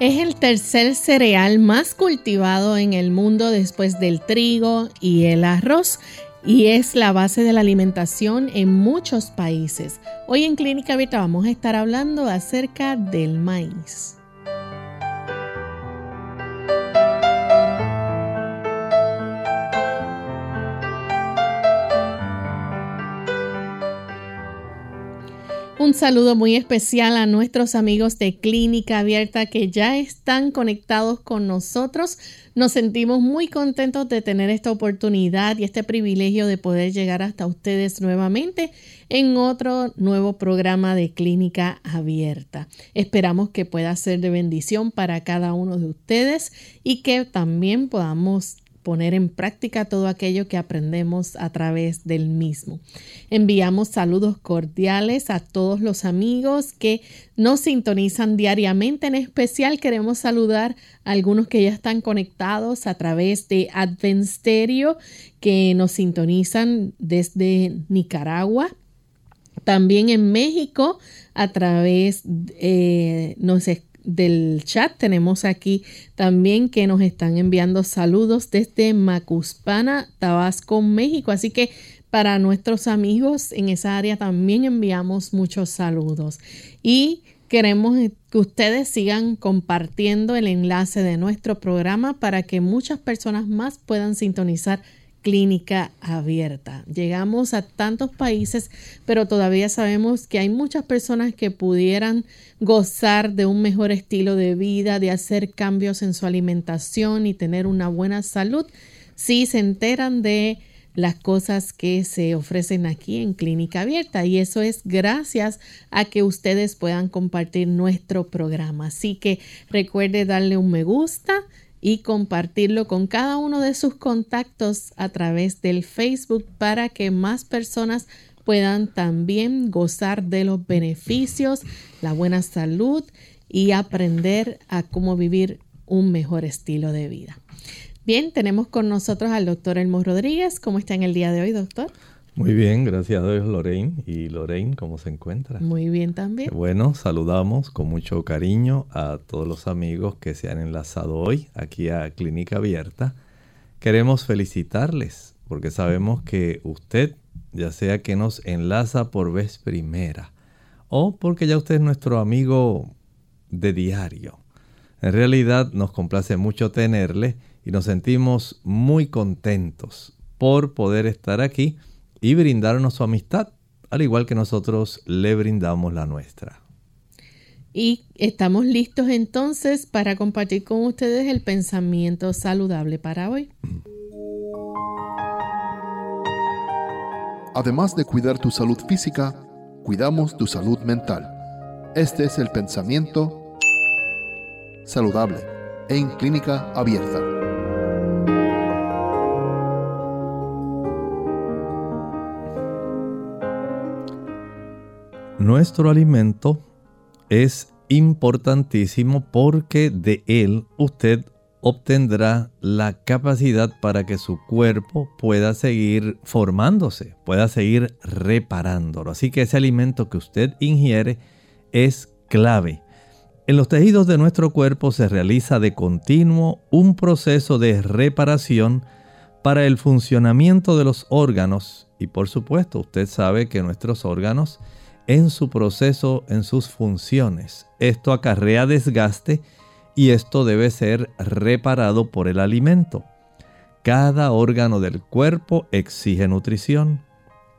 Es el tercer cereal más cultivado en el mundo después del trigo y el arroz y es la base de la alimentación en muchos países. Hoy en Clínica Abierta vamos a estar hablando acerca del maíz. Un saludo muy especial a nuestros amigos de Clínica Abierta que ya están conectados con nosotros. Nos sentimos muy contentos de tener esta oportunidad y este privilegio de poder llegar hasta ustedes nuevamente en otro nuevo programa de Clínica Abierta. Esperamos que pueda ser de bendición para cada uno de ustedes y que también podamos poner en práctica todo aquello que aprendemos a través del mismo. Enviamos saludos cordiales a todos los amigos que nos sintonizan diariamente. En especial queremos saludar a algunos que ya están conectados a través de Advensterio que nos sintonizan desde Nicaragua. También en México a través, eh, nos del chat tenemos aquí también que nos están enviando saludos desde Macuspana, Tabasco, México. Así que para nuestros amigos en esa área también enviamos muchos saludos. Y queremos que ustedes sigan compartiendo el enlace de nuestro programa para que muchas personas más puedan sintonizar clínica abierta. Llegamos a tantos países, pero todavía sabemos que hay muchas personas que pudieran gozar de un mejor estilo de vida, de hacer cambios en su alimentación y tener una buena salud si se enteran de las cosas que se ofrecen aquí en Clínica Abierta y eso es gracias a que ustedes puedan compartir nuestro programa. Así que recuerde darle un me gusta y compartirlo con cada uno de sus contactos a través del Facebook para que más personas puedan también gozar de los beneficios, la buena salud y aprender a cómo vivir un mejor estilo de vida. Bien, tenemos con nosotros al doctor Elmo Rodríguez. ¿Cómo está en el día de hoy, doctor? Muy bien, gracias a Dios, Lorraine. ¿Y Lorraine cómo se encuentra? Muy bien también. Bueno, saludamos con mucho cariño a todos los amigos que se han enlazado hoy aquí a Clínica Abierta. Queremos felicitarles porque sabemos que usted, ya sea que nos enlaza por vez primera o porque ya usted es nuestro amigo de diario. En realidad nos complace mucho tenerle y nos sentimos muy contentos por poder estar aquí y brindarnos su amistad, al igual que nosotros le brindamos la nuestra. Y estamos listos entonces para compartir con ustedes el pensamiento saludable para hoy. Además de cuidar tu salud física, cuidamos tu salud mental. Este es el pensamiento saludable en clínica abierta. Nuestro alimento es importantísimo porque de él usted obtendrá la capacidad para que su cuerpo pueda seguir formándose, pueda seguir reparándolo. Así que ese alimento que usted ingiere es clave. En los tejidos de nuestro cuerpo se realiza de continuo un proceso de reparación para el funcionamiento de los órganos y por supuesto usted sabe que nuestros órganos en su proceso, en sus funciones. Esto acarrea desgaste y esto debe ser reparado por el alimento. Cada órgano del cuerpo exige nutrición.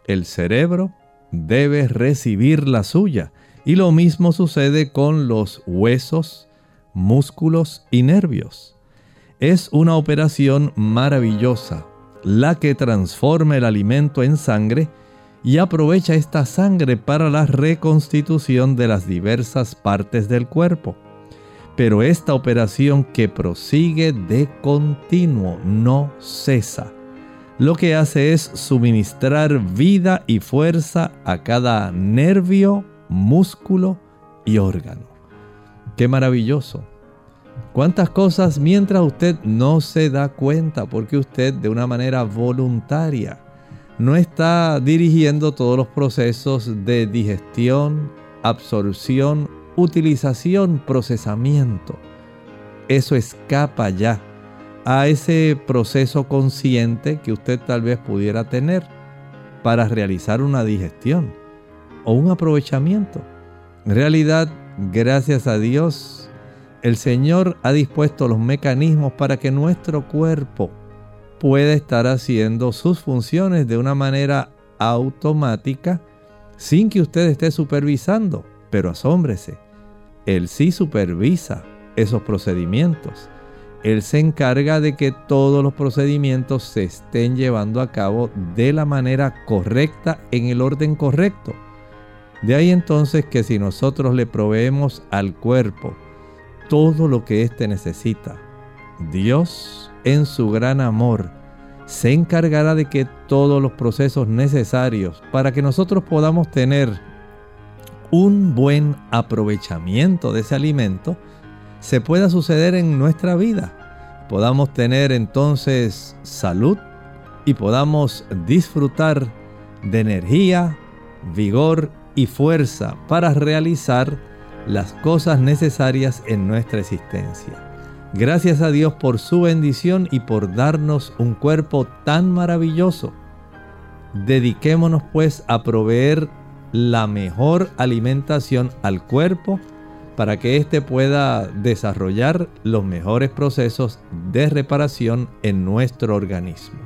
El cerebro debe recibir la suya. Y lo mismo sucede con los huesos, músculos y nervios. Es una operación maravillosa la que transforma el alimento en sangre y aprovecha esta sangre para la reconstitución de las diversas partes del cuerpo. pero esta operación que prosigue de continuo no cesa. Lo que hace es suministrar vida y fuerza a cada nervio, músculo y órgano. Qué maravilloso. Cuántas cosas mientras usted no se da cuenta porque usted de una manera voluntaria no está dirigiendo todos los procesos de digestión, absorción utilización, procesamiento. Eso escapa ya a ese proceso consciente que usted tal vez pudiera tener para realizar una digestión o un aprovechamiento. En realidad, gracias a Dios, el Señor ha dispuesto los mecanismos para que nuestro cuerpo pueda estar haciendo sus funciones de una manera automática sin que usted esté supervisando. Pero asómbrese, él sí supervisa esos procedimientos. Él se encarga de que todos los procedimientos se estén llevando a cabo de la manera correcta, en el orden correcto. De ahí entonces que si nosotros le proveemos al cuerpo todo lo que éste necesita, Dios en su gran amor se encargará de que todos los procesos necesarios para que nosotros podamos tener un buen aprovechamiento de ese alimento se pueda suceder en nuestra vida. Podamos tener entonces salud y podamos disfrutar de energía, vigor y fuerza para realizar las cosas necesarias en nuestra existencia. Gracias a Dios por su bendición y por darnos un cuerpo tan maravilloso. Dediquémonos pues a proveer la mejor alimentación al cuerpo para que éste pueda desarrollar los mejores procesos de reparación en nuestro organismo.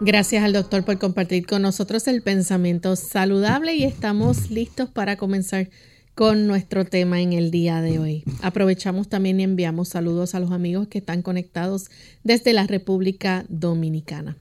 Gracias al doctor por compartir con nosotros el pensamiento saludable y estamos listos para comenzar con nuestro tema en el día de hoy. Aprovechamos también y enviamos saludos a los amigos que están conectados desde la República Dominicana.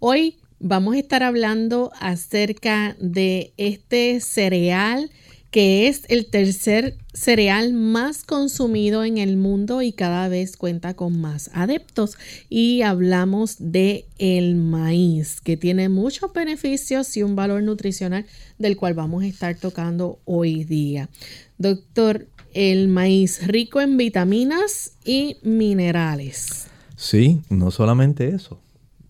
Hoy vamos a estar hablando acerca de este cereal que es el tercer cereal más consumido en el mundo y cada vez cuenta con más adeptos. Y hablamos de el maíz, que tiene muchos beneficios y un valor nutricional del cual vamos a estar tocando hoy día. Doctor, el maíz rico en vitaminas y minerales. Sí, no solamente eso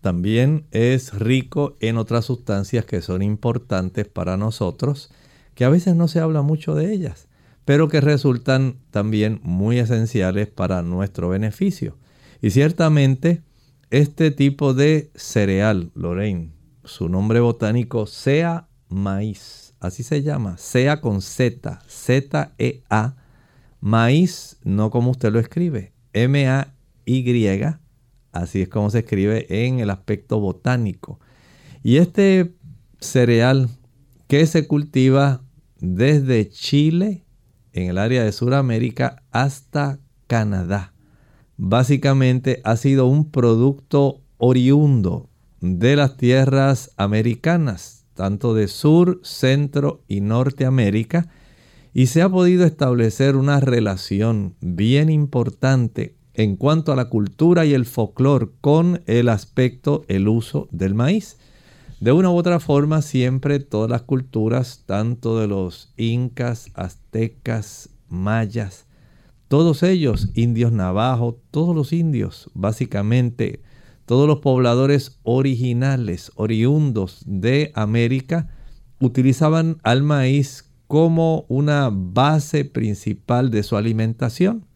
también es rico en otras sustancias que son importantes para nosotros, que a veces no se habla mucho de ellas, pero que resultan también muy esenciales para nuestro beneficio. Y ciertamente este tipo de cereal, Lorraine, su nombre botánico sea maíz, así se llama, sea con Z, Z-E-A, maíz, no como usted lo escribe, M-A-Y, Así es como se escribe en el aspecto botánico. Y este cereal que se cultiva desde Chile, en el área de Sudamérica, hasta Canadá. Básicamente ha sido un producto oriundo de las tierras americanas, tanto de Sur, Centro y Norteamérica, y se ha podido establecer una relación bien importante en cuanto a la cultura y el folclore con el aspecto, el uso del maíz. De una u otra forma, siempre todas las culturas, tanto de los incas, aztecas, mayas, todos ellos, indios navajos, todos los indios, básicamente, todos los pobladores originales, oriundos de América, utilizaban al maíz como una base principal de su alimentación.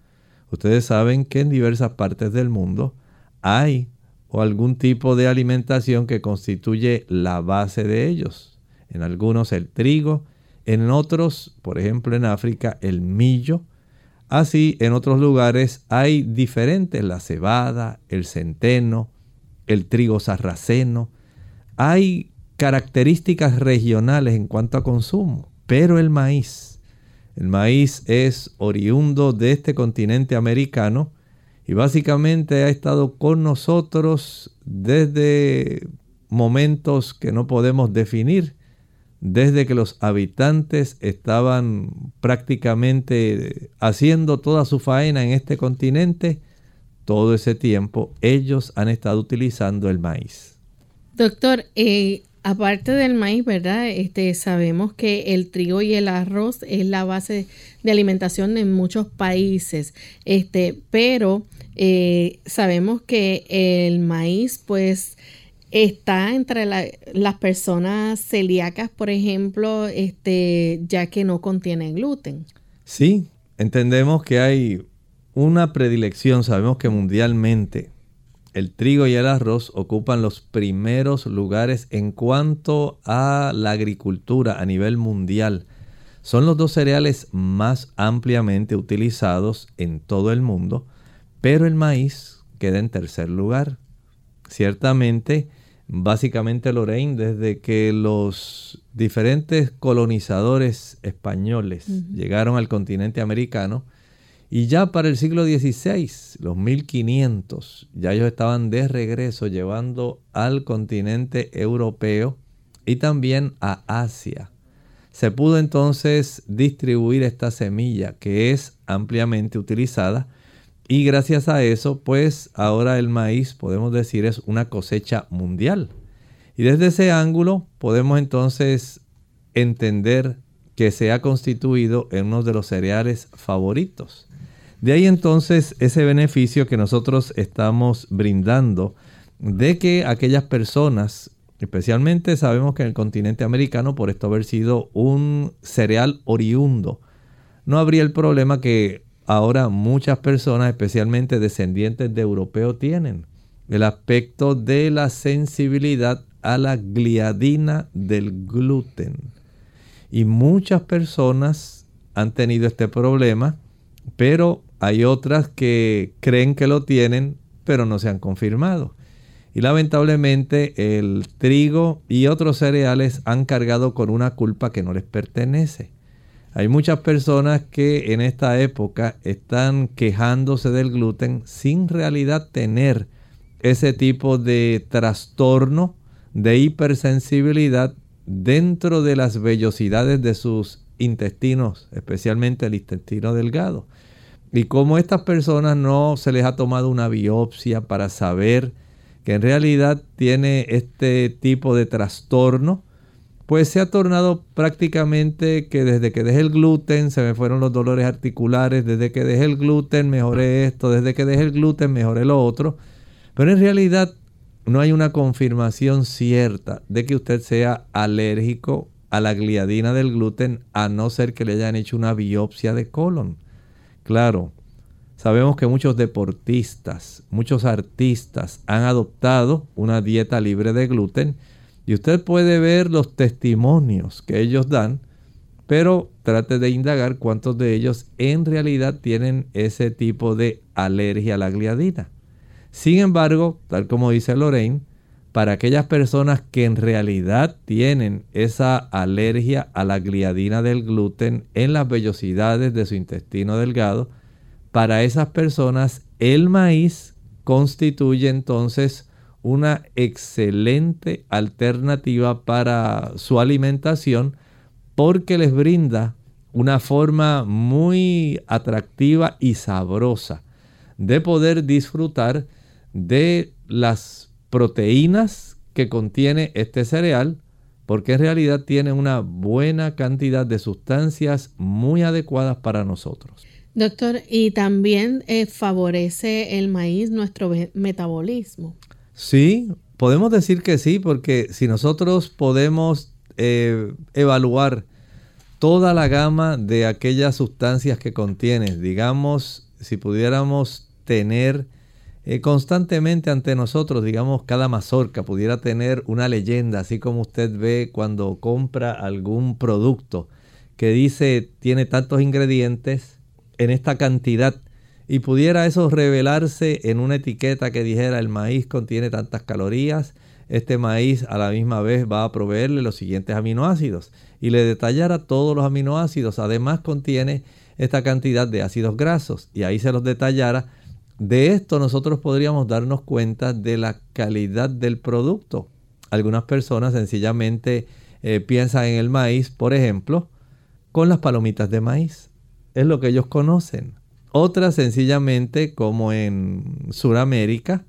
Ustedes saben que en diversas partes del mundo hay o algún tipo de alimentación que constituye la base de ellos. En algunos el trigo, en otros, por ejemplo en África, el millo. Así, en otros lugares hay diferentes, la cebada, el centeno, el trigo sarraceno. Hay características regionales en cuanto a consumo, pero el maíz el maíz es oriundo de este continente americano y básicamente ha estado con nosotros desde momentos que no podemos definir, desde que los habitantes estaban prácticamente haciendo toda su faena en este continente, todo ese tiempo ellos han estado utilizando el maíz. Doctor, eh, aparte del maíz, ¿verdad? Este, sabemos que el trigo y el arroz es la base de alimentación en muchos países, este, pero eh, sabemos que el maíz, pues, está entre las personas celíacas, por ejemplo, este, ya que no contiene gluten. Sí, entendemos que hay una predilección. Sabemos que mundialmente el trigo y el arroz ocupan los primeros lugares en cuanto a la agricultura a nivel mundial. Son los dos cereales más ampliamente utilizados en todo el mundo, pero el maíz queda en tercer lugar. Ciertamente, básicamente Lorraine, desde que los diferentes colonizadores españoles llegaron al continente americano, y ya para el siglo XVI, los 1500, ya ellos estaban de regreso llevando al continente europeo y también a Asia. Se pudo entonces distribuir esta semilla que es ampliamente utilizada y gracias a eso, pues ahora el maíz, podemos decir, es una cosecha mundial. Y desde ese ángulo podemos entonces entender que se ha constituido en uno de los cereales favoritos. De ahí entonces ese beneficio que nosotros estamos brindando de que aquellas personas, especialmente sabemos que en el continente americano, por esto haber sido un cereal oriundo, no habría el problema que ahora muchas personas, especialmente descendientes de europeos, tienen. El aspecto de la sensibilidad a la gliadina del gluten. Y muchas personas han tenido este problema, pero hay otras que creen que lo tienen, pero no se han confirmado. Y lamentablemente el trigo y otros cereales han cargado con una culpa que no les pertenece. Hay muchas personas que en esta época están quejándose del gluten sin realidad tener ese tipo de trastorno de hipersensibilidad dentro de las vellosidades de sus intestinos, especialmente el intestino delgado. Y como estas personas no se les ha tomado una biopsia para saber que en realidad tiene este tipo de trastorno, pues se ha tornado prácticamente que desde que dejé el gluten se me fueron los dolores articulares, desde que dejé el gluten mejoré esto, desde que dejé el gluten mejoré lo otro. Pero en realidad no hay una confirmación cierta de que usted sea alérgico a la gliadina del gluten a no ser que le hayan hecho una biopsia de colon. Claro, sabemos que muchos deportistas, muchos artistas han adoptado una dieta libre de gluten y usted puede ver los testimonios que ellos dan, pero trate de indagar cuántos de ellos en realidad tienen ese tipo de alergia a la gliadina. Sin embargo, tal como dice Lorraine, para aquellas personas que en realidad tienen esa alergia a la gliadina del gluten en las vellosidades de su intestino delgado, para esas personas el maíz constituye entonces una excelente alternativa para su alimentación porque les brinda una forma muy atractiva y sabrosa de poder disfrutar de las proteínas que contiene este cereal, porque en realidad tiene una buena cantidad de sustancias muy adecuadas para nosotros. Doctor, y también eh, favorece el maíz nuestro metabolismo. Sí, podemos decir que sí, porque si nosotros podemos eh, evaluar toda la gama de aquellas sustancias que contiene, digamos, si pudiéramos tener eh, constantemente ante nosotros, digamos, cada mazorca pudiera tener una leyenda, así como usted ve cuando compra algún producto que dice tiene tantos ingredientes en esta cantidad y pudiera eso revelarse en una etiqueta que dijera el maíz contiene tantas calorías, este maíz a la misma vez va a proveerle los siguientes aminoácidos y le detallara todos los aminoácidos, además contiene esta cantidad de ácidos grasos y ahí se los detallara de esto nosotros podríamos darnos cuenta de la calidad del producto. Algunas personas sencillamente eh, piensan en el maíz, por ejemplo, con las palomitas de maíz. Es lo que ellos conocen. Otras sencillamente, como en Sudamérica,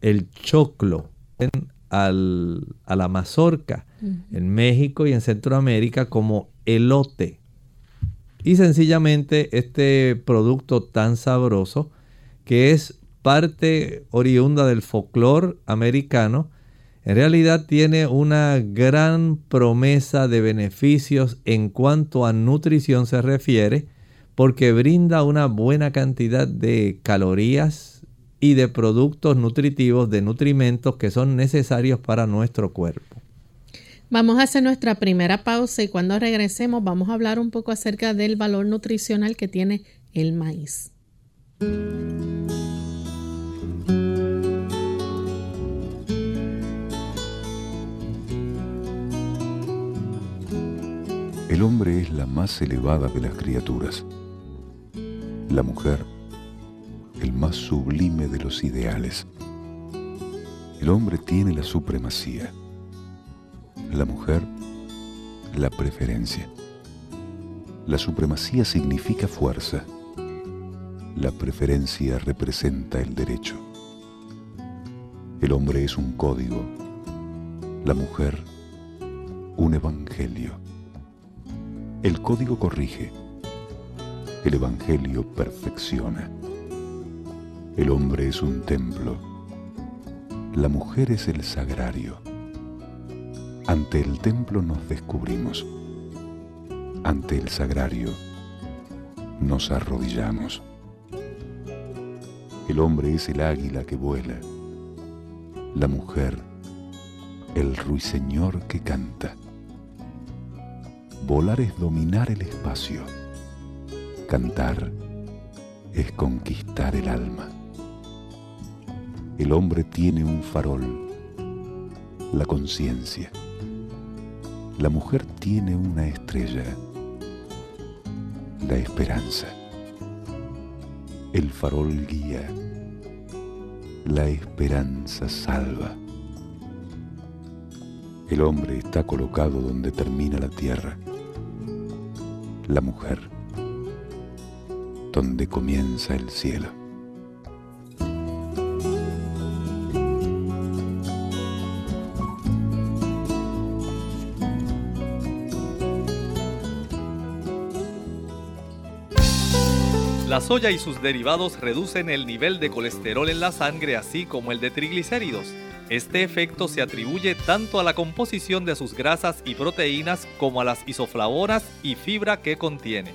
el choclo, en, al, a la mazorca. En México y en Centroamérica como elote. Y sencillamente este producto tan sabroso que es parte oriunda del folclore americano, en realidad tiene una gran promesa de beneficios en cuanto a nutrición se refiere, porque brinda una buena cantidad de calorías y de productos nutritivos, de nutrimentos que son necesarios para nuestro cuerpo. Vamos a hacer nuestra primera pausa y cuando regresemos vamos a hablar un poco acerca del valor nutricional que tiene el maíz. El hombre es la más elevada de las criaturas. La mujer, el más sublime de los ideales. El hombre tiene la supremacía. La mujer, la preferencia. La supremacía significa fuerza. La preferencia representa el derecho. El hombre es un código. La mujer, un evangelio. El código corrige. El Evangelio perfecciona. El hombre es un templo. La mujer es el sagrario. Ante el templo nos descubrimos. Ante el sagrario nos arrodillamos. El hombre es el águila que vuela. La mujer, el ruiseñor que canta. Volar es dominar el espacio. Cantar es conquistar el alma. El hombre tiene un farol, la conciencia. La mujer tiene una estrella, la esperanza. El farol guía, la esperanza salva. El hombre está colocado donde termina la tierra la mujer, donde comienza el cielo. La soya y sus derivados reducen el nivel de colesterol en la sangre así como el de triglicéridos este efecto se atribuye tanto a la composición de sus grasas y proteínas como a las isoflavonas y fibra que contiene.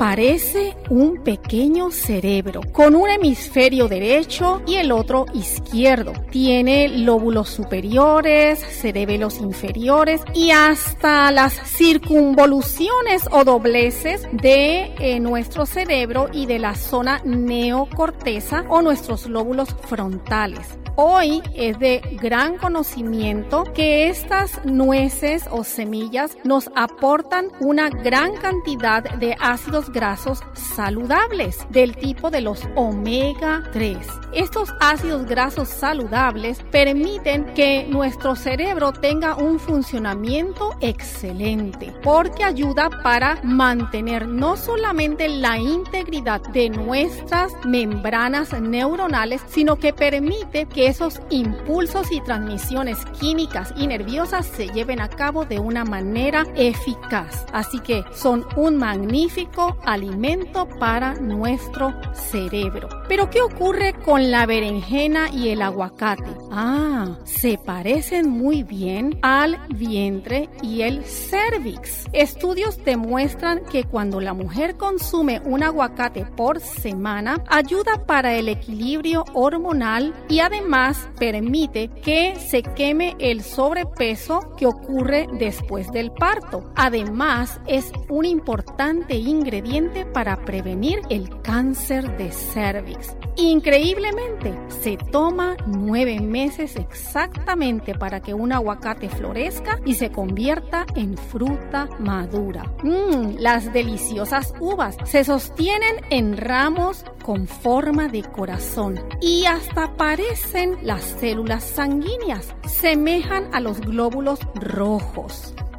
parece un pequeño cerebro con un hemisferio derecho y el otro izquierdo. Tiene lóbulos superiores, cerebelos inferiores y hasta las circunvoluciones o dobleces de eh, nuestro cerebro y de la zona neocorteza o nuestros lóbulos frontales. Hoy es de gran conocimiento que estas nueces o semillas nos aportan una gran cantidad de ácidos grasos saludables del tipo de los omega 3. Estos ácidos grasos saludables permiten que nuestro cerebro tenga un funcionamiento excelente porque ayuda para mantener no solamente la integridad de nuestras membranas neuronales, sino que permite que esos impulsos y transmisiones químicas y nerviosas se lleven a cabo de una manera eficaz. Así que son un magnífico alimento para nuestro cerebro. Pero ¿qué ocurre con la berenjena y el aguacate? Ah, se parecen muy bien al vientre y el cervix. Estudios demuestran que cuando la mujer consume un aguacate por semana, ayuda para el equilibrio hormonal y además permite que se queme el sobrepeso que ocurre después del parto. Además, es un importante ingrediente para prevenir el cáncer de cervix. Increíblemente, se toma nueve meses exactamente para que un aguacate florezca y se convierta en fruta madura. Mmm, las deliciosas uvas se sostienen en ramos con forma de corazón y hasta parecen las células sanguíneas, semejan a los glóbulos rojos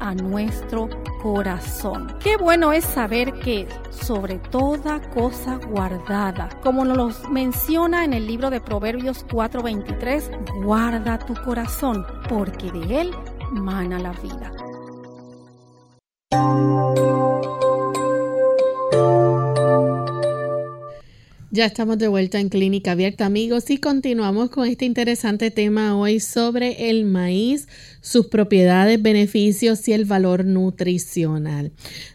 a nuestro corazón. Qué bueno es saber que sobre toda cosa guardada, como nos menciona en el libro de Proverbios 4:23, guarda tu corazón, porque de él mana la vida. Ya estamos de vuelta en Clínica Abierta, amigos, y continuamos con este interesante tema hoy sobre el maíz, sus propiedades, beneficios y el valor nutricional.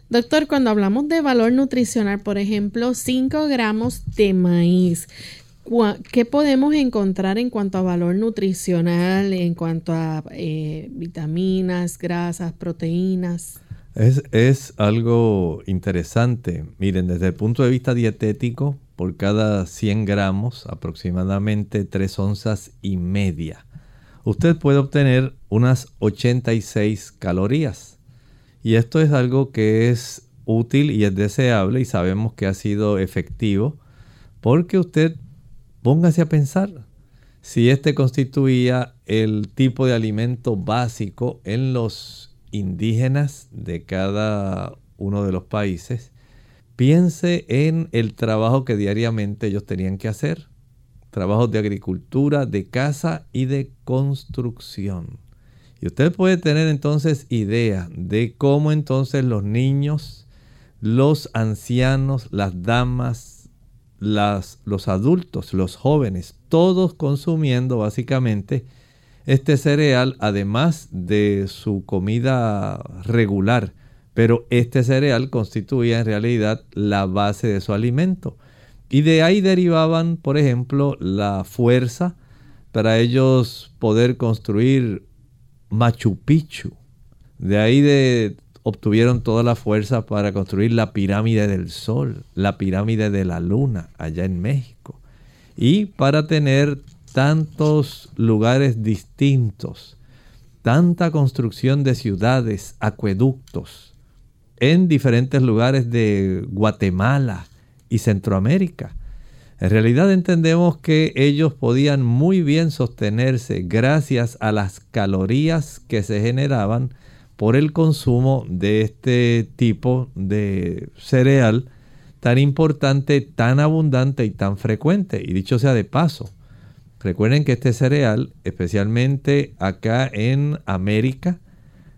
Doctor, cuando hablamos de valor nutricional, por ejemplo, 5 gramos de maíz, ¿qué podemos encontrar en cuanto a valor nutricional, en cuanto a eh, vitaminas, grasas, proteínas? Es, es algo interesante. Miren, desde el punto de vista dietético, por cada 100 gramos, aproximadamente 3 onzas y media. Usted puede obtener unas 86 calorías. Y esto es algo que es útil y es deseable y sabemos que ha sido efectivo porque usted póngase a pensar si este constituía el tipo de alimento básico en los indígenas de cada uno de los países Piense en el trabajo que diariamente ellos tenían que hacer. Trabajos de agricultura, de casa y de construcción. Y usted puede tener entonces idea de cómo entonces los niños, los ancianos, las damas, las, los adultos, los jóvenes, todos consumiendo básicamente este cereal, además de su comida regular pero este cereal constituía en realidad la base de su alimento. Y de ahí derivaban, por ejemplo, la fuerza para ellos poder construir Machu Picchu. De ahí obtuvieron toda la fuerza para construir la pirámide del Sol, la pirámide de la Luna, allá en México. Y para tener tantos lugares distintos, tanta construcción de ciudades, acueductos, en diferentes lugares de Guatemala y Centroamérica. En realidad entendemos que ellos podían muy bien sostenerse gracias a las calorías que se generaban por el consumo de este tipo de cereal tan importante, tan abundante y tan frecuente. Y dicho sea de paso, recuerden que este cereal, especialmente acá en América,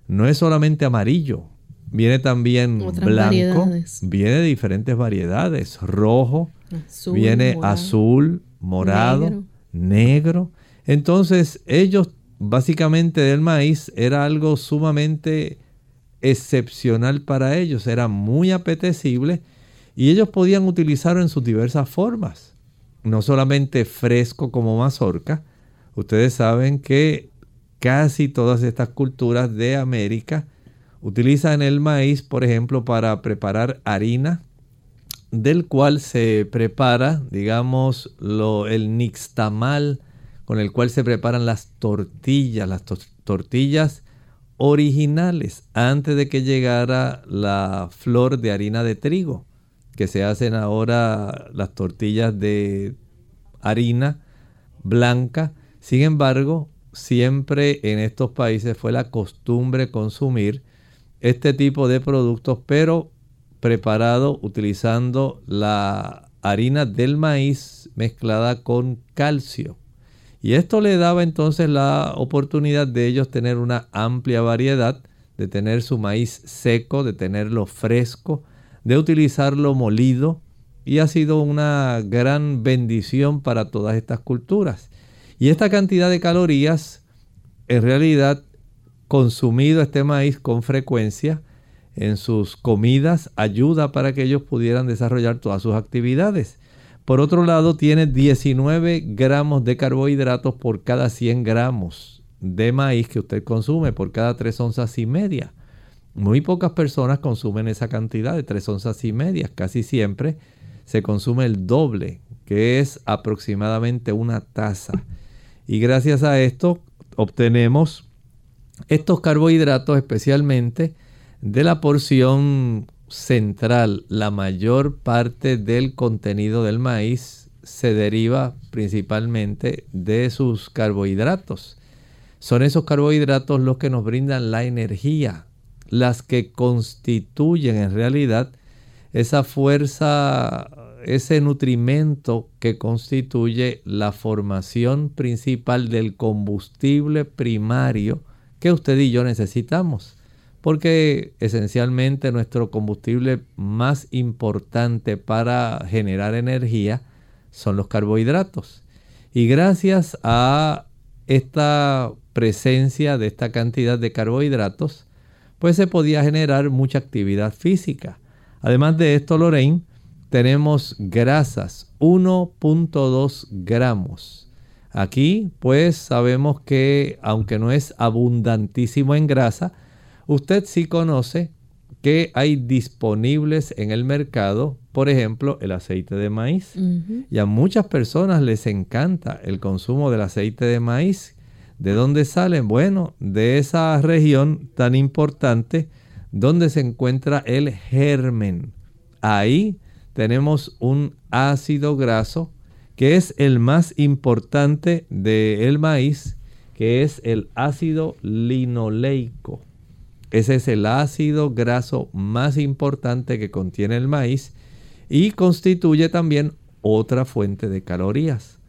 no es solamente amarillo, Viene también blanco, viene de diferentes variedades, rojo, viene azul, morado, negro. Entonces ellos básicamente del maíz era algo sumamente excepcional para ellos, era muy apetecible y ellos podían utilizarlo en sus diversas formas. No solamente fresco como mazorca, ustedes saben que casi todas estas culturas de América Utilizan el maíz, por ejemplo, para preparar harina, del cual se prepara, digamos, lo, el nixtamal, con el cual se preparan las tortillas, las tortillas originales, antes de que llegara la flor de harina de trigo, que se hacen ahora las tortillas de harina blanca. Sin embargo, siempre en estos países fue la costumbre consumir este tipo de productos, pero preparado utilizando la harina del maíz mezclada con calcio. Y esto le daba entonces la oportunidad de ellos tener una amplia variedad, de tener su maíz seco, de tenerlo fresco, de utilizarlo molido. Y ha sido una gran bendición para todas estas culturas. Y esta cantidad de calorías, en realidad, consumido este maíz con frecuencia en sus comidas, ayuda para que ellos pudieran desarrollar todas sus actividades. Por otro lado, tiene 19 gramos de carbohidratos por cada 100 gramos de maíz que usted consume, por cada 3 onzas y media. Muy pocas personas consumen esa cantidad de 3 onzas y media. Casi siempre se consume el doble, que es aproximadamente una taza. Y gracias a esto obtenemos estos carbohidratos especialmente de la porción central, la mayor parte del contenido del maíz se deriva principalmente de sus carbohidratos. Son esos carbohidratos los que nos brindan la energía, las que constituyen en realidad esa fuerza, ese nutrimento que constituye la formación principal del combustible primario que usted y yo necesitamos porque esencialmente nuestro combustible más importante para generar energía son los carbohidratos. Y gracias a esta presencia de esta cantidad de carbohidratos, pues se podía generar mucha actividad física. Además de esto, Lorraine, tenemos grasas, 1.2 gramos. Aquí, pues sabemos que aunque no es abundantísimo en grasa, Usted sí conoce que hay disponibles en el mercado, por ejemplo, el aceite de maíz. Y a muchas personas les encanta el consumo del aceite de maíz. ¿De dónde salen? Bueno, de esa región tan importante donde se encuentra el germen. Ahí tenemos un ácido graso que es el más importante del maíz, que es el ácido linoleico. Ese es el ácido graso más importante que contiene el maíz y constituye también otra fuente de calorías.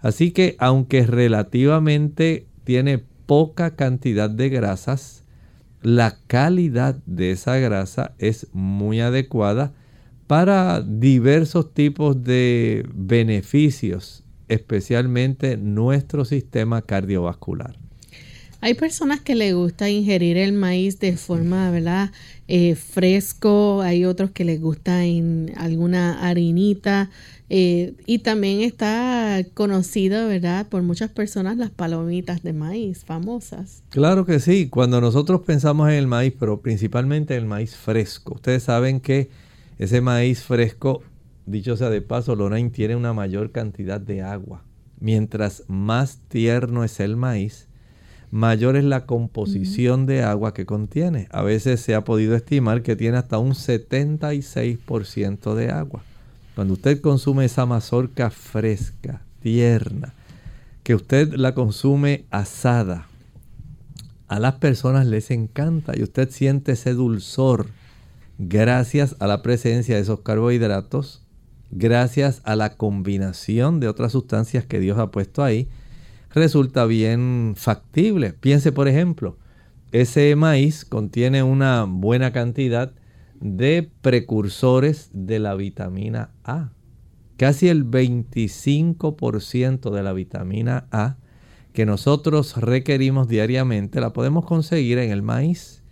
Así que aunque relativamente tiene poca cantidad de grasas, la calidad de esa grasa es muy adecuada para diversos tipos de beneficios, especialmente nuestro sistema cardiovascular. Hay personas que les gusta ingerir el maíz de forma, ¿verdad? Eh, fresco, hay otros que les gusta en alguna harinita eh, y también está conocido, ¿verdad? Por muchas personas las palomitas de maíz famosas. Claro que sí, cuando nosotros pensamos en el maíz, pero principalmente el maíz fresco, ustedes saben que ese maíz fresco, dicho sea de paso, Lorraine tiene una mayor cantidad de agua. Mientras más tierno es el maíz, mayor es la composición de agua que contiene. A veces se ha podido estimar que tiene hasta un 76% de agua. Cuando usted consume esa mazorca fresca, tierna, que usted la consume asada, a las personas les encanta y usted siente ese dulzor gracias a la presencia de esos carbohidratos, gracias a la combinación de otras sustancias que Dios ha puesto ahí resulta bien factible. Piense, por ejemplo, ese maíz contiene una buena cantidad de precursores de la vitamina A. Casi el 25% de la vitamina A que nosotros requerimos diariamente la podemos conseguir en el maíz.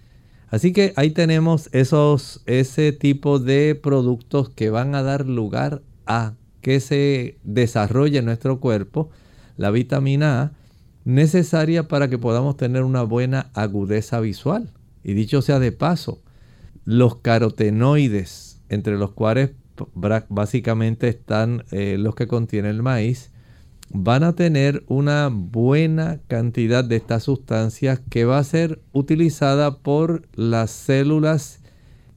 Así que ahí tenemos ese tipo de productos que van a dar lugar a que se desarrolle en nuestro cuerpo la vitamina A necesaria para que podamos tener una buena agudeza visual. Y dicho sea de paso, los carotenoides, entre los cuales básicamente están eh, los que contiene el maíz, van a tener una buena cantidad de estas sustancias que va a ser utilizada por las células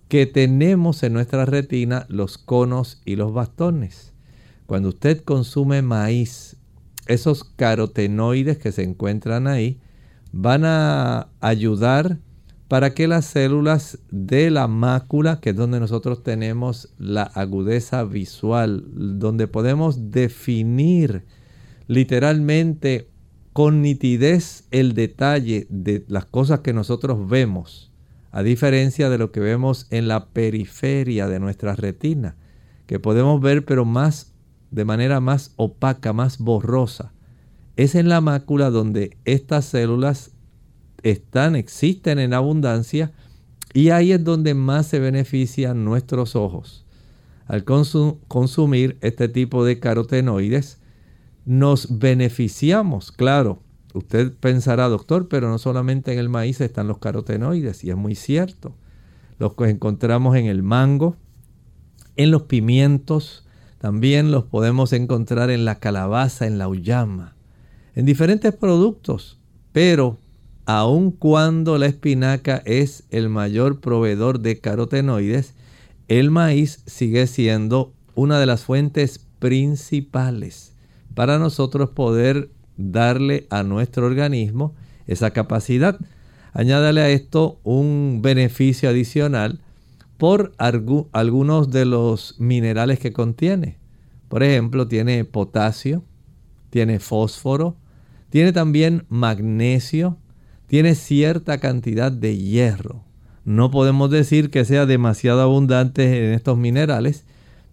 que tenemos en nuestra retina, los conos y los bastones. Cuando usted consume maíz, esos carotenoides que se encuentran ahí van a ayudar para que las células de la mácula, que es donde nosotros tenemos la agudeza visual, donde podemos definir literalmente con nitidez el detalle de las cosas que nosotros vemos, a diferencia de lo que vemos en la periferia de nuestra retina, que podemos ver pero más de manera más opaca, más borrosa. Es en la mácula donde estas células están, existen en abundancia y ahí es donde más se benefician nuestros ojos. Al consumir este tipo de carotenoides, nos beneficiamos, claro. Usted pensará, doctor, pero no solamente en el maíz están los carotenoides, y es muy cierto. Los que encontramos en el mango, en los pimientos, también los podemos encontrar en la calabaza, en la uyama, en diferentes productos. Pero aun cuando la espinaca es el mayor proveedor de carotenoides, el maíz sigue siendo una de las fuentes principales para nosotros poder darle a nuestro organismo esa capacidad. Añádale a esto un beneficio adicional por algunos de los minerales que contiene. Por ejemplo, tiene potasio, tiene fósforo, tiene también magnesio, tiene cierta cantidad de hierro. No podemos decir que sea demasiado abundante en estos minerales,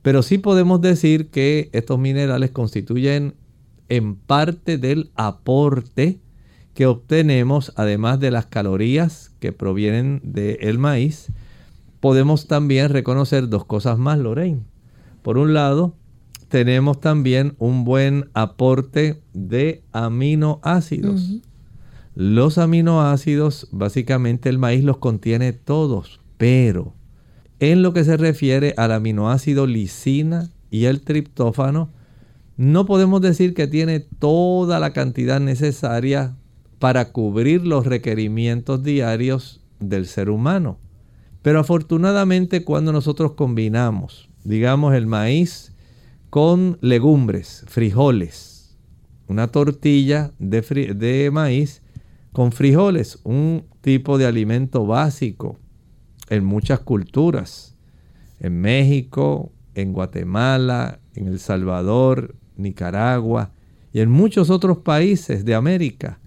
pero sí podemos decir que estos minerales constituyen en parte del aporte que obtenemos, además de las calorías que provienen del maíz. Podemos también reconocer dos cosas más, Lorraine. Por un lado, tenemos también un buen aporte de aminoácidos. Los aminoácidos, básicamente el maíz los contiene todos, pero en lo que se refiere al aminoácido lisina y el triptófano, no podemos decir que tiene toda la cantidad necesaria para cubrir los requerimientos diarios del ser humano. Pero afortunadamente cuando nosotros combinamos, digamos, el maíz con legumbres, frijoles, una tortilla de, de maíz con frijoles, un tipo de alimento básico en muchas culturas. En México, en Guatemala, en El Salvador, Nicaragua y en muchos otros países de América.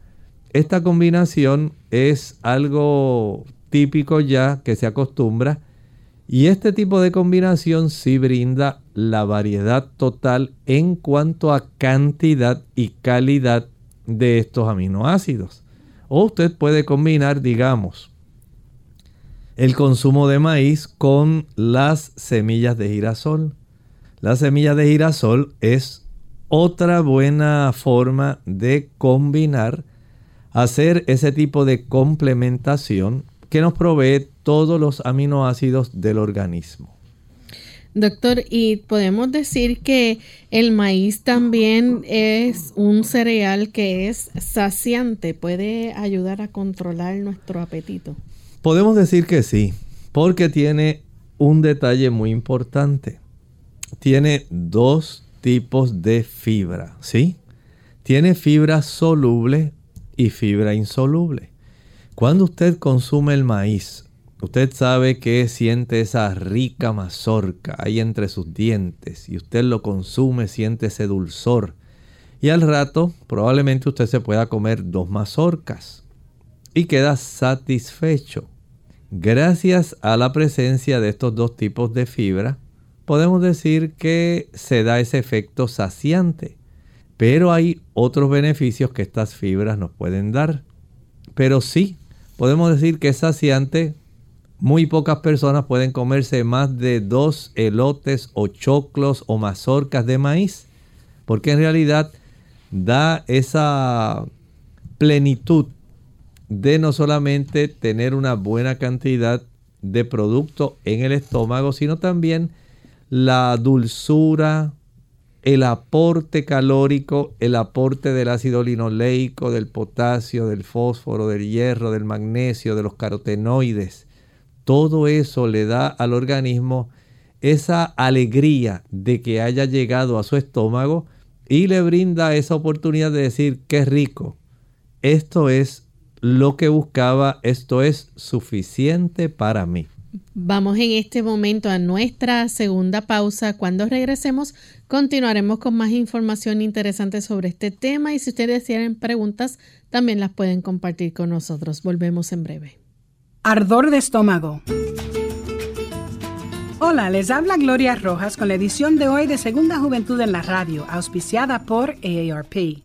Esta combinación es algo típico ya que se acostumbra y este tipo de combinación sí brinda la variedad total en cuanto a cantidad y calidad de estos aminoácidos. O usted puede combinar, digamos, el consumo de maíz con las semillas de girasol. La semilla de girasol es otra buena forma de combinar, hacer ese tipo de complementación que nos provee todos los aminoácidos del organismo. Doctor, y podemos decir que el maíz también es un cereal que es saciante, puede ayudar a controlar nuestro apetito. Podemos decir que sí, porque tiene un detalle muy importante. Tiene dos tipos de fibra, ¿sí? Tiene fibra soluble y fibra insoluble. Cuando usted consume el maíz Usted sabe que siente esa rica mazorca ahí entre sus dientes y usted lo consume, siente ese dulzor. Y al rato probablemente usted se pueda comer dos mazorcas y queda satisfecho. Gracias a la presencia de estos dos tipos de fibra, podemos decir que se da ese efecto saciante. Pero hay otros beneficios que estas fibras nos pueden dar. Pero sí, podemos decir que es saciante muy pocas personas pueden comerse más de dos elotes o choclos o mazorcas de maíz, porque en realidad da esa plenitud de no solamente tener una buena cantidad de producto en el estómago, sino también la dulzura, el aporte calórico, el aporte del ácido linoleico, del potasio, del fósforo, del hierro, del magnesio, de los carotenoides. Todo eso le da al organismo esa alegría de que haya llegado a su estómago y le brinda esa oportunidad de decir, qué rico, esto es lo que buscaba, esto es suficiente para mí. Vamos en este momento a nuestra segunda pausa. Cuando regresemos, continuaremos con más información interesante sobre este tema y si ustedes tienen preguntas, también las pueden compartir con nosotros. Volvemos en breve. Ardor de estómago. Hola, les habla Gloria Rojas con la edición de hoy de Segunda Juventud en la Radio, auspiciada por AARP.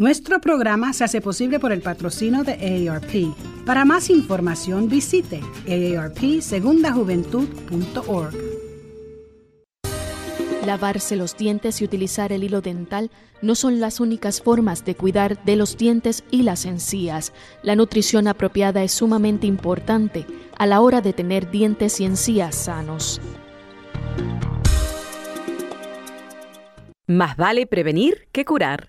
Nuestro programa se hace posible por el patrocino de AARP. Para más información visite aarpsegundajuventud.org. Lavarse los dientes y utilizar el hilo dental no son las únicas formas de cuidar de los dientes y las encías. La nutrición apropiada es sumamente importante a la hora de tener dientes y encías sanos. Más vale prevenir que curar.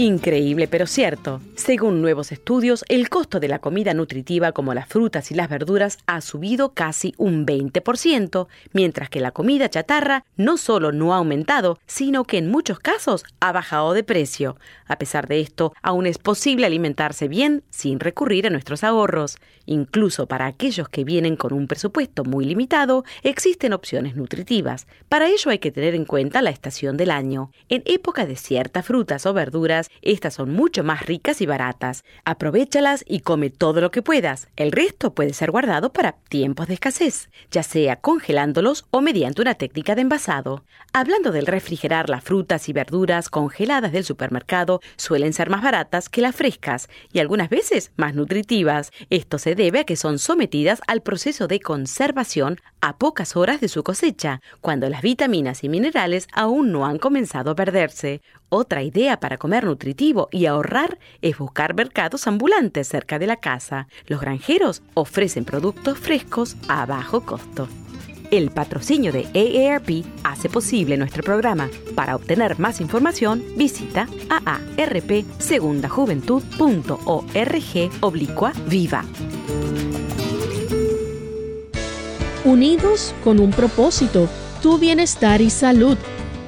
Increíble, pero cierto. Según nuevos estudios, el costo de la comida nutritiva como las frutas y las verduras ha subido casi un 20%, mientras que la comida chatarra no solo no ha aumentado, sino que en muchos casos ha bajado de precio. A pesar de esto, aún es posible alimentarse bien sin recurrir a nuestros ahorros. Incluso para aquellos que vienen con un presupuesto muy limitado, existen opciones nutritivas. Para ello hay que tener en cuenta la estación del año. En época de ciertas frutas o verduras, estas son mucho más ricas y baratas. Aprovechalas y come todo lo que puedas. El resto puede ser guardado para tiempos de escasez, ya sea congelándolos o mediante una técnica de envasado. Hablando del refrigerar las frutas y verduras congeladas del supermercado, suelen ser más baratas que las frescas y algunas veces más nutritivas. Esto se debe a que son sometidas al proceso de conservación a pocas horas de su cosecha, cuando las vitaminas y minerales aún no han comenzado a perderse. Otra idea para comer nutritivo y ahorrar es buscar mercados ambulantes cerca de la casa. Los granjeros ofrecen productos frescos a bajo costo. El patrocinio de AARP hace posible nuestro programa. Para obtener más información, visita aarpsegundajuventud.org oblicua viva. Unidos con un propósito, tu bienestar y salud.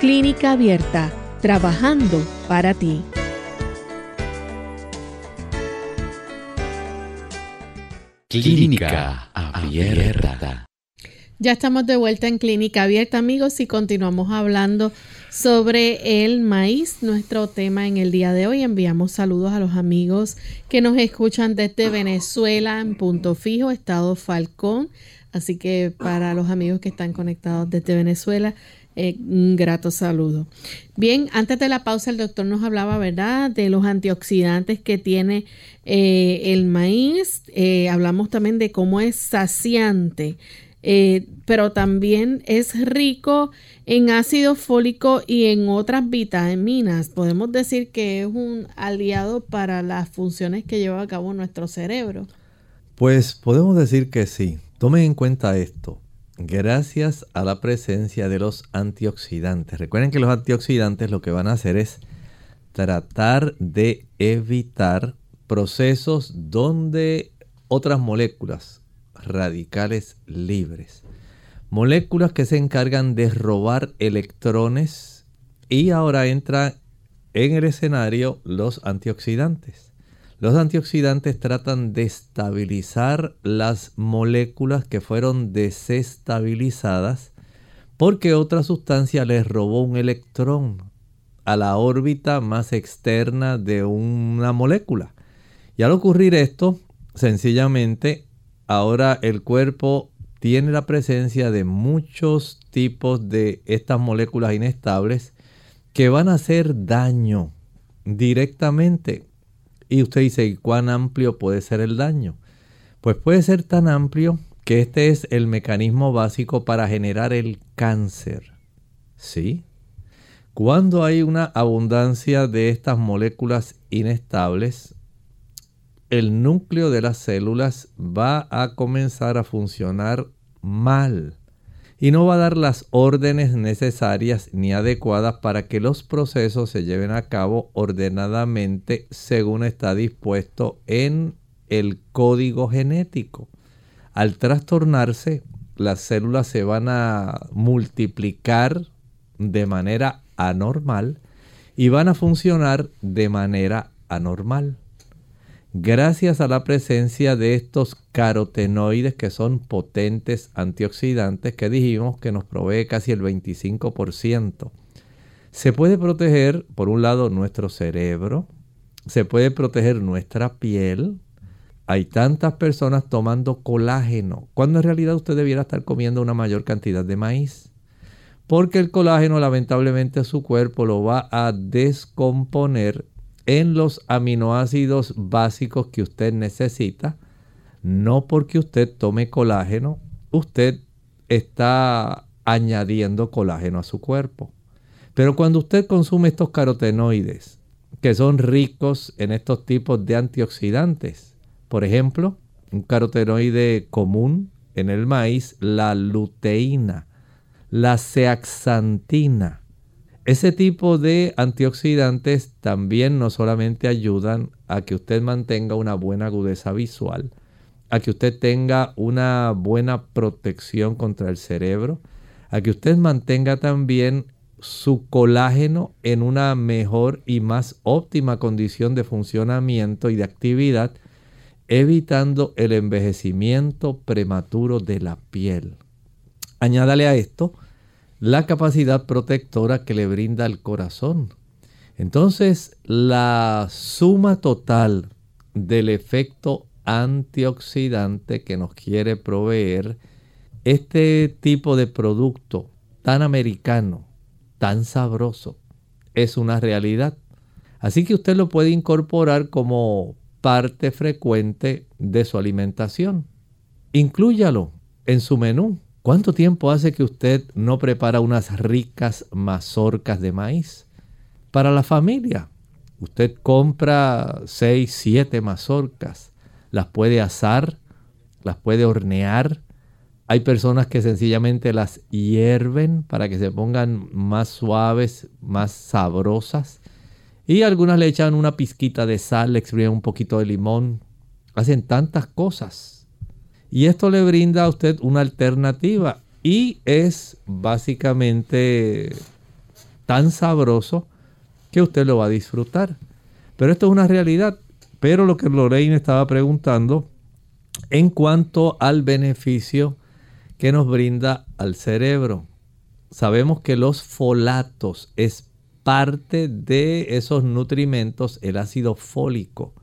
Clínica Abierta, trabajando para ti. Clínica Abierta. Ya estamos de vuelta en Clínica Abierta, amigos, y continuamos hablando sobre el maíz, nuestro tema en el día de hoy. Enviamos saludos a los amigos que nos escuchan desde Venezuela, en Punto Fijo, Estado Falcón. Así que para los amigos que están conectados desde Venezuela, Eh, un grato saludo. Bien, antes de la pausa el doctor nos hablaba, ¿verdad?, de los antioxidantes que tiene eh, el maíz. Eh, hablamos también de cómo es saciante. pero también es rico en ácido fólico y en otras vitaminas. Podemos decir que es un aliado para las funciones que lleva a cabo nuestro cerebro. Pues podemos decir que sí. Tomen en cuenta esto gracias a la presencia de los antioxidantes. Recuerden que los antioxidantes lo que van a hacer es tratar de evitar procesos donde otras moléculas radicales libres, moléculas que se encargan de robar electrones y ahora entra en el escenario los antioxidantes. Los antioxidantes tratan de estabilizar las moléculas que fueron desestabilizadas porque otra sustancia les robó un electrón a la órbita más externa de una molécula. Y al ocurrir esto, sencillamente, ahora el cuerpo tiene la presencia de muchos tipos de estas moléculas inestables que van a hacer daño directamente y usted dice, ¿cuán amplio puede ser el daño? Pues puede ser tan amplio que este es el mecanismo básico para generar el cáncer. ¿Sí? Cuando hay una abundancia de estas moléculas inestables, el núcleo de las células va a comenzar a funcionar mal y no va a dar las órdenes necesarias ni adecuadas para que los procesos se lleven a cabo ordenadamente según está dispuesto en el código genético. Al trastornarse, las células se van a multiplicar de manera anormal y van a funcionar de manera anormal gracias a la presencia de estos carotenoides que son potentes antioxidantes que dijimos que nos provee casi el 25%. Se puede proteger, por un lado, nuestro cerebro, se puede proteger nuestra piel. Hay tantas personas tomando colágeno, cuando en realidad usted debiera estar comiendo una mayor cantidad de maíz. Porque el colágeno lamentablemente su cuerpo lo va a descomponer en los aminoácidos básicos que usted necesita. No porque usted tome colágeno, usted está añadiendo colágeno a su cuerpo. Pero cuando usted consume estos carotenoides, que son ricos en estos tipos de antioxidantes, por ejemplo, un carotenoide común en el maíz, la luteína, la zeaxantina, ese tipo de antioxidantes también no solamente ayudan a que usted mantenga una buena agudeza visual, a que usted tenga una buena protección contra el cerebro, a que usted mantenga también su colágeno en una mejor y más óptima condición de funcionamiento y de actividad, evitando el envejecimiento prematuro de la piel. Añádale a esto la capacidad protectora que le brinda el corazón. Entonces, la suma total del efecto antioxidante que nos quiere proveer este tipo de producto tan americano, tan sabroso, es una realidad. Así que usted lo puede incorporar como parte frecuente de su alimentación. Inclúyalo en su menú. ¿Cuánto tiempo hace que usted no prepara unas ricas mazorcas de maíz? Para la familia, usted compra 6, 7 mazorcas, las puede asar, las puede hornear. Hay personas que sencillamente las hierven para que se pongan más suaves, más sabrosas. Y algunas le echan una pizquita de sal, le exprimen un poquito de limón. Hacen tantas cosas y esto le brinda a usted una alternativa y es básicamente tan sabroso que usted lo va a disfrutar. Pero esto es una realidad. Pero lo que Lorraine estaba preguntando en cuanto al beneficio que nos brinda al cerebro. Sabemos que los folatos es parte de esos nutrimentos, el ácido fólico.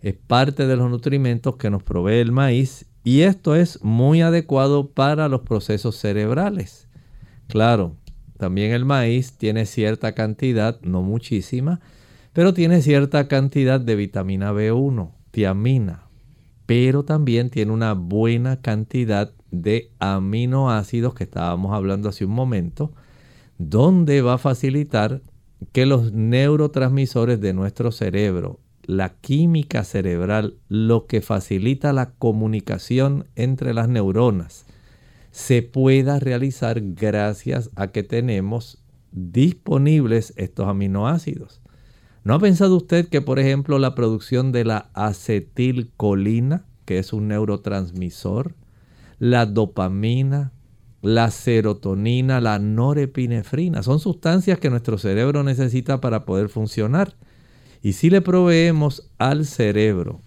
Es parte de los nutrimentos que nos provee el maíz y esto es muy adecuado para los procesos cerebrales. Claro, También el maíz tiene cierta cantidad, no muchísima, pero tiene cierta cantidad de vitamina B1, tiamina, pero también tiene una buena cantidad de aminoácidos que estábamos hablando hace un momento, donde va a facilitar que los neurotransmisores de nuestro cerebro, la química cerebral, lo que facilita la comunicación entre las neuronas, se pueda realizar gracias a que tenemos disponibles estos aminoácidos. ¿No ha pensado usted que, por ejemplo, la producción de la acetilcolina, que es un neurotransmisor, la dopamina, la serotonina, la norepinefrina, son sustancias que nuestro cerebro necesita para poder funcionar? Y si le proveemos al cerebro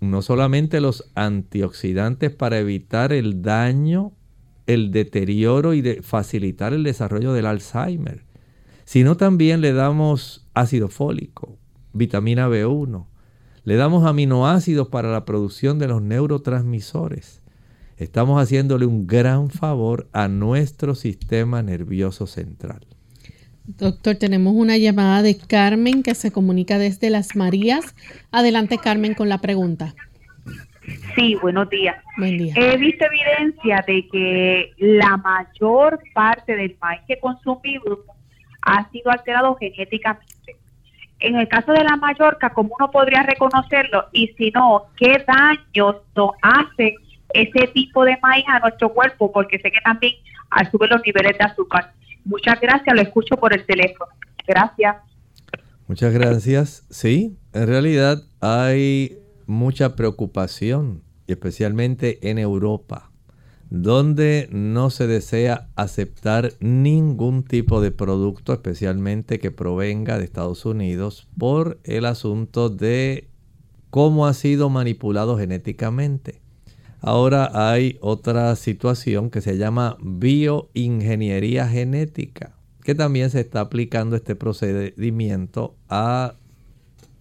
no solamente los antioxidantes para evitar el daño, el deterioro y facilitar el desarrollo del Alzheimer, sino también le damos ácido fólico, vitamina B1, le damos aminoácidos para la producción de los neurotransmisores. Estamos haciéndole un gran favor a nuestro sistema nervioso central. Doctor, tenemos una llamada de Carmen que se comunica desde Las Marías. Adelante, Carmen, con la pregunta. Sí, buenos días. Buen día. He visto evidencia de que la mayor parte del maíz que consumimos ha sido alterado genéticamente. En el caso de la Mallorca, ¿cómo uno podría reconocerlo? Y si no, ¿qué daños nos hace ese tipo de maíz a nuestro cuerpo? Porque sé que también sube los niveles de azúcar. Muchas gracias, lo escucho por el teléfono. Gracias. Muchas gracias. Sí, en realidad hay mucha preocupación, especialmente en Europa donde no se desea aceptar ningún tipo de producto, especialmente que provenga de Estados Unidos, por el asunto de cómo ha sido manipulado genéticamente. Ahora hay otra situación que se llama bioingeniería genética, que también se está aplicando este procedimiento a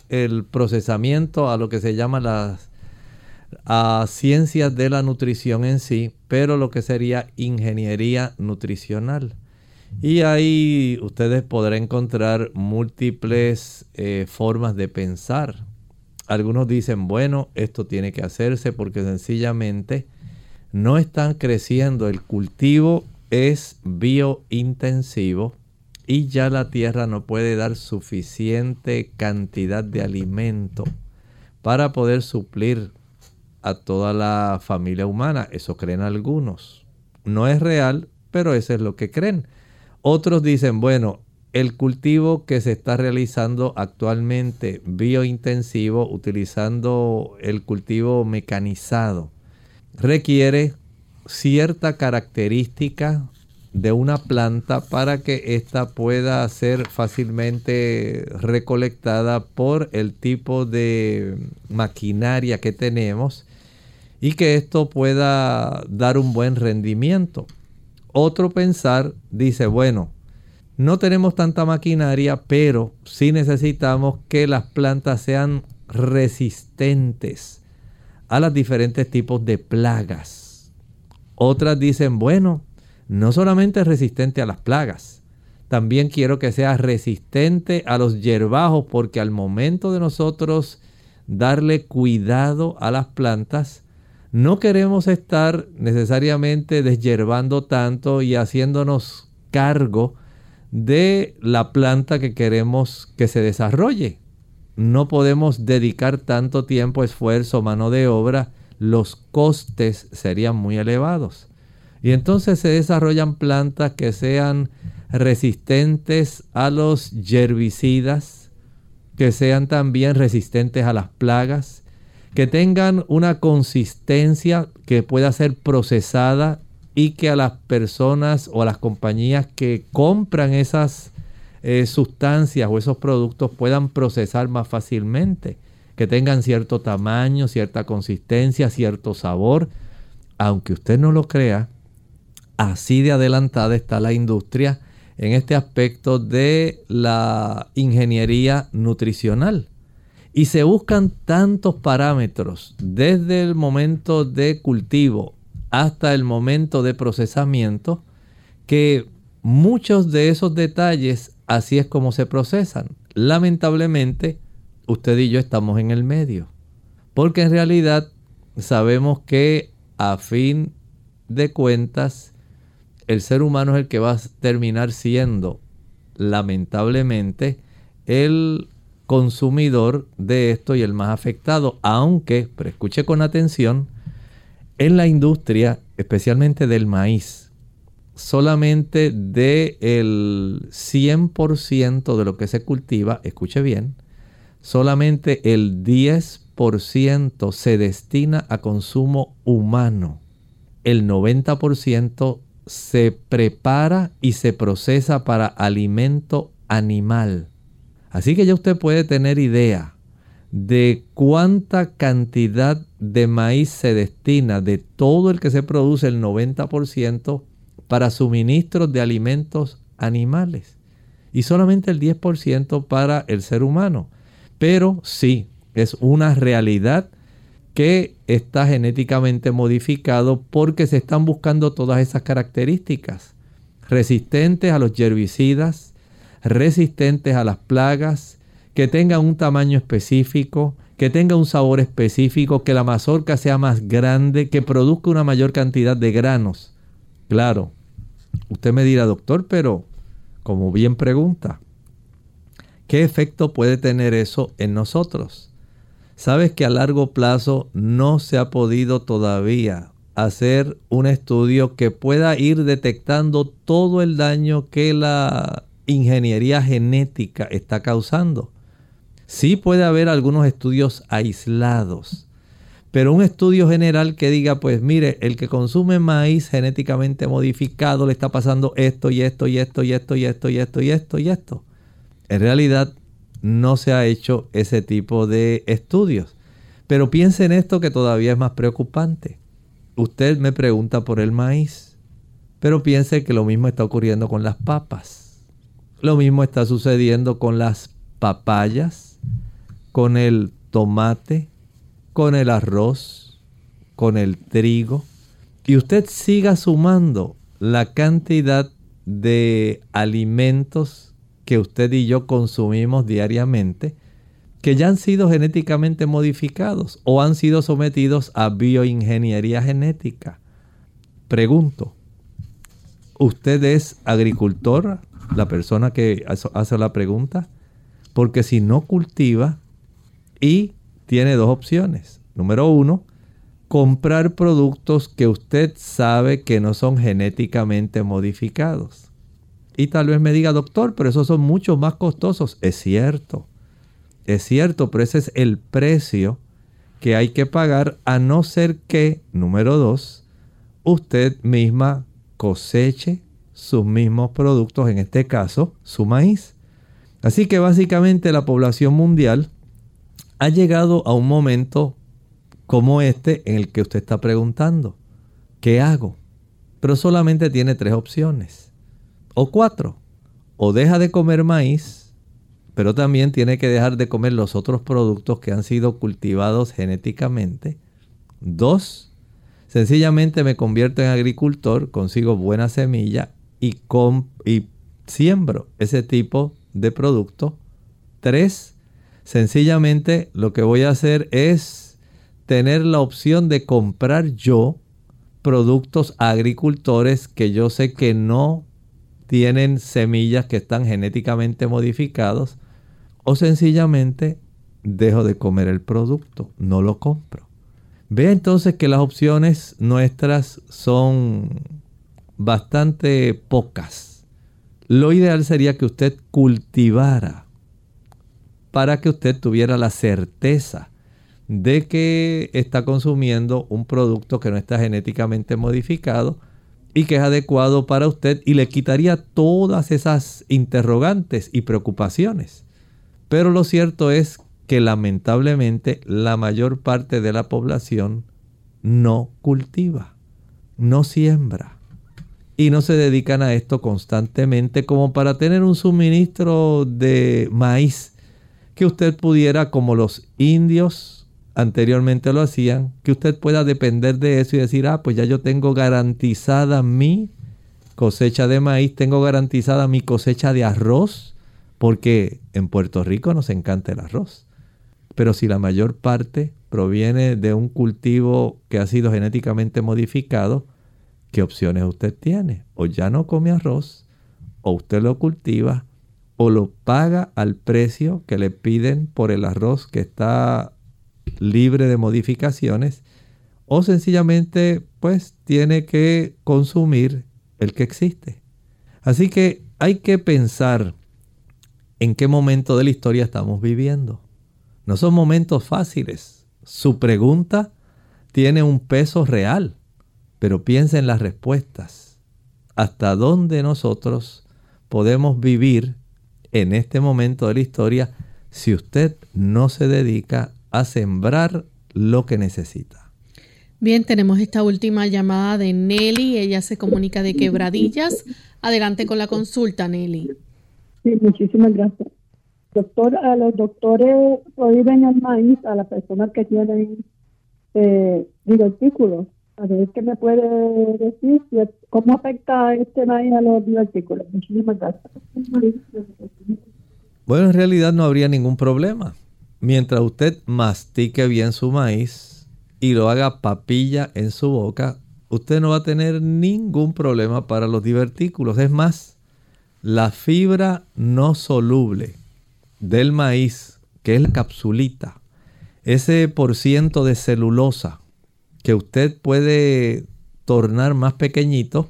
el procesamiento a lo que se llama las a ciencias de la nutrición en sí, pero lo que sería ingeniería nutricional. Y ahí ustedes podrán encontrar múltiples eh, formas de pensar. Algunos dicen, bueno, esto tiene que hacerse porque sencillamente no están creciendo. El cultivo es biointensivo y ya la tierra no puede dar suficiente cantidad de alimento para poder suplir a toda la familia humana. Eso creen algunos. No es real, pero eso es lo que creen. Otros dicen, bueno, el cultivo que se está realizando actualmente biointensivo, utilizando el cultivo mecanizado, requiere cierta característica de una planta para que ésta pueda ser fácilmente recolectada por el tipo de maquinaria que tenemos y que esto pueda dar un buen rendimiento. Otro pensar dice, bueno, no tenemos tanta maquinaria, pero sí necesitamos que las plantas sean resistentes a los diferentes tipos de plagas. Otras dicen, bueno, no solamente resistente a las plagas, también quiero que sea resistente a los hierbajos, porque al momento de nosotros darle cuidado a las plantas, no queremos estar necesariamente desyerbando tanto y haciéndonos cargo de la planta que queremos que se desarrolle. No podemos dedicar tanto tiempo, esfuerzo, mano de obra, los costes serían muy elevados. Y entonces se desarrollan plantas que sean resistentes a los herbicidas, que sean también resistentes a las plagas, que tengan una consistencia que pueda ser procesada y que a las personas o a las compañías que compran esas eh, sustancias o esos productos puedan procesar más fácilmente, que tengan cierto tamaño, cierta consistencia, cierto sabor. Aunque usted no lo crea, así de adelantada está la industria en este aspecto de la ingeniería nutricional. Y se buscan tantos parámetros desde el momento de cultivo hasta el momento de procesamiento que muchos de esos detalles así es como se procesan. Lamentablemente, usted y yo estamos en el medio. Porque en realidad sabemos que a fin de cuentas, el ser humano es el que va a terminar siendo, lamentablemente, el consumidor de esto y el más afectado. Aunque, pero escuche con atención, en la industria, especialmente del maíz, solamente del 100% de lo que se cultiva, escuche bien, solamente el 10% se destina a consumo humano. El 90% se prepara y se procesa para alimento animal. Así que ya usted puede tener idea de cuánta cantidad de maíz se destina de todo el que se produce, el 90%, para suministros de alimentos animales y solamente el 10% para el ser humano. Pero sí, es una realidad que está genéticamente modificado porque se están buscando todas esas características. Resistentes a los herbicidas, resistentes a las plagas, que tengan un tamaño específico, que tenga un sabor específico, que la mazorca sea más grande, que produzca una mayor cantidad de granos. Claro, usted me dirá, doctor, pero como bien pregunta, ¿qué efecto puede tener eso en nosotros? Sabes que a largo plazo no se ha podido todavía hacer un estudio que pueda ir detectando todo el daño que la ingeniería genética está causando. Sí puede haber algunos estudios aislados, pero un estudio general que diga, pues mire, el que consume maíz genéticamente modificado le está pasando esto y esto y esto y esto y esto y esto y esto y esto. En realidad no se ha hecho ese tipo de estudios. Pero piense en esto que todavía es más preocupante. Usted me pregunta por el maíz, pero piense que lo mismo está ocurriendo con las papas. Lo mismo está sucediendo con las papayas, con el tomate, con el arroz, con el trigo. Y usted siga sumando la cantidad de alimentos que usted y yo consumimos diariamente que ya han sido genéticamente modificados o han sido sometidos a bioingeniería genética. Pregunto, ¿usted es agricultor, la persona que hace la pregunta? Porque si no cultiva y tiene dos opciones. Número uno, comprar productos que usted sabe que no son genéticamente modificados. Y tal vez me diga, doctor, pero esos son mucho más costosos. Es cierto, es cierto, pero ese es el precio que hay que pagar a no ser que, número dos, usted misma coseche sus mismos productos, en este caso, su maíz. Así que básicamente la población mundial ha llegado a un momento como este en el que usted está preguntando, ¿qué hago? Pero solamente tiene tres opciones o cuatro. O deja de comer maíz, pero también tiene que dejar de comer los otros productos que han sido cultivados genéticamente. Dos, sencillamente me convierto en agricultor, consigo buena semilla y, y siembro ese tipo de producto. Tres, sencillamente lo que voy a hacer es tener la opción de comprar yo productos agricultores que yo sé que no tienen semillas que están genéticamente modificados o sencillamente dejo de comer el producto, no lo compro. Vea entonces que las opciones nuestras son bastante pocas. Lo ideal sería que usted cultivara para que usted tuviera la certeza de que está consumiendo un producto que no está genéticamente modificado y que es adecuado para usted y le quitaría todas esas interrogantes y preocupaciones. Pero lo cierto es que lamentablemente la mayor parte de la población no cultiva, no siembra y no se dedican a esto constantemente como para tener un suministro de maíz que usted pudiera como los indios anteriormente lo hacían, que usted pueda depender de eso y decir, ah, pues ya yo tengo garantizada mi cosecha de maíz, tengo garantizada mi cosecha de arroz, porque en Puerto Rico nos encanta el arroz. Pero si la mayor parte proviene de un cultivo que ha sido genéticamente modificado, ¿qué opciones usted tiene? O ya no come arroz, o usted lo cultiva, o lo paga al precio que le piden por el arroz que está libre de modificaciones, o sencillamente pues tiene que consumir el que existe. Así que hay que pensar en qué momento de la historia estamos viviendo. No son momentos fáciles. Su pregunta tiene un peso real, pero piensa en las respuestas. ¿Hasta dónde nosotros podemos vivir en este momento de la historia si usted no se dedica a sembrar lo que necesita? Bien, tenemos esta última llamada de Nelly. Ella se comunica de quebradillas. Adelante con la consulta, Nelly. Sí, muchísimas gracias. Doctor, a los doctores prohíben el maíz a las personas que tienen eh, divertículos. A ver, ¿qué me puede decir? ¿Cómo afecta este maíz a los divertículos? Muchísimas gracias. Bueno, en realidad no habría ningún problema. Mientras usted mastique bien su maíz, y lo haga papilla en su boca, usted no va a tener ningún problema para los divertículos. Es más, la fibra no soluble del maíz, que es la capsulita, ese por ciento de celulosa que usted puede tornar más pequeñito,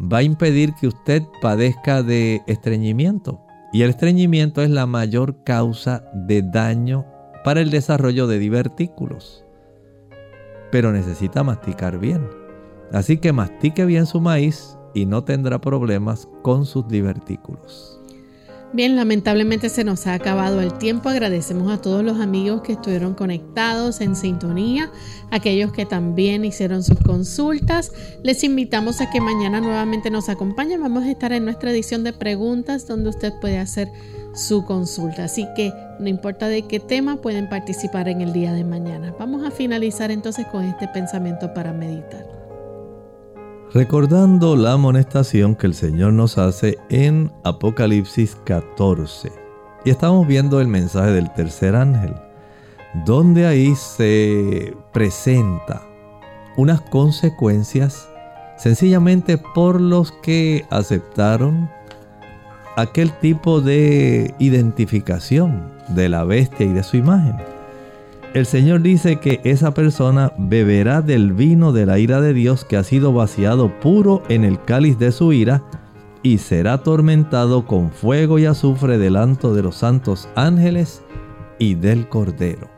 va a impedir que usted padezca de estreñimiento. Y el estreñimiento es la mayor causa de daño para el desarrollo de divertículos pero necesita masticar bien. Así que mastique bien su maíz y no tendrá problemas con sus divertículos. Bien, lamentablemente se nos ha acabado el tiempo. Agradecemos a todos los amigos que estuvieron conectados en sintonía, aquellos que también hicieron sus consultas. Les invitamos a que mañana nuevamente nos acompañen. Vamos a estar en nuestra edición de preguntas donde usted puede hacer su consulta. Así que no importa de qué tema pueden participar en el día de mañana. Vamos a finalizar entonces con este pensamiento para meditar. Recordando la amonestación que el Señor nos hace en Apocalipsis 14. Y estamos viendo el mensaje del tercer ángel, donde ahí se presenta unas consecuencias sencillamente por los que aceptaron aquel tipo de identificación de la bestia y de su imagen. El Señor dice que esa persona beberá del vino de la ira de Dios que ha sido vaciado puro en el cáliz de su ira y será atormentado con fuego y azufre delante de los santos ángeles y del Cordero.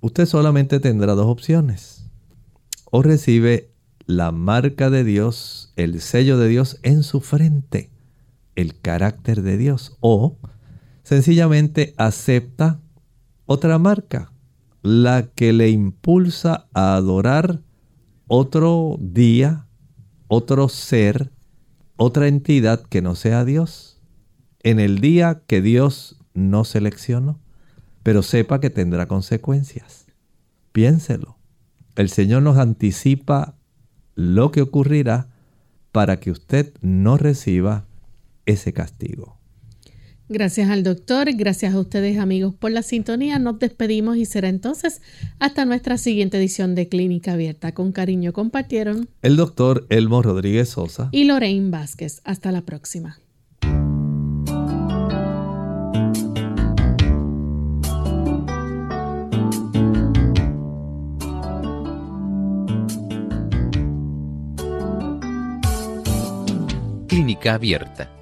Usted solamente tendrá dos opciones. O recibe la marca de Dios, el sello de Dios en su frente el carácter de Dios o sencillamente acepta otra marca, la que le impulsa a adorar otro día, otro ser, otra entidad que no sea Dios, en el día que Dios no seleccionó, pero sepa que tendrá consecuencias. Piénselo. El Señor nos anticipa lo que ocurrirá para que usted no reciba ese castigo. Gracias al doctor, gracias a ustedes amigos por la sintonía. Nos despedimos y será entonces hasta nuestra siguiente edición de Clínica Abierta. Con cariño compartieron el doctor Elmo Rodríguez Sosa y Lorraine Vázquez. Hasta la próxima. Clínica Abierta